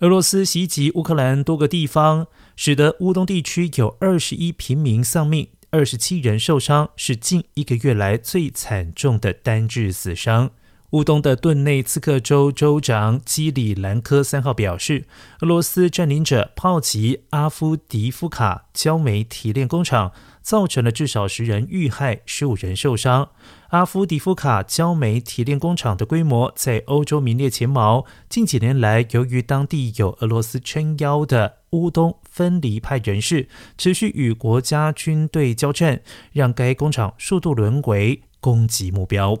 俄罗斯袭击乌克兰多个地方，使得乌东地区有二十一平民丧命，二十七人受伤，是近一个月来最惨重的单日死伤。乌东的顿内茨克州州长基里兰科三号表示，俄罗斯占领者炮击阿夫迪夫卡焦煤提炼工厂，造成了至少十人遇害，十五人受伤。阿夫迪夫卡焦煤提炼工厂的规模在欧洲名列前茅。近几年来，由于当地有俄罗斯撑腰的乌东分离派人士持续与国家军队交战，让该工厂数度沦为攻击目标。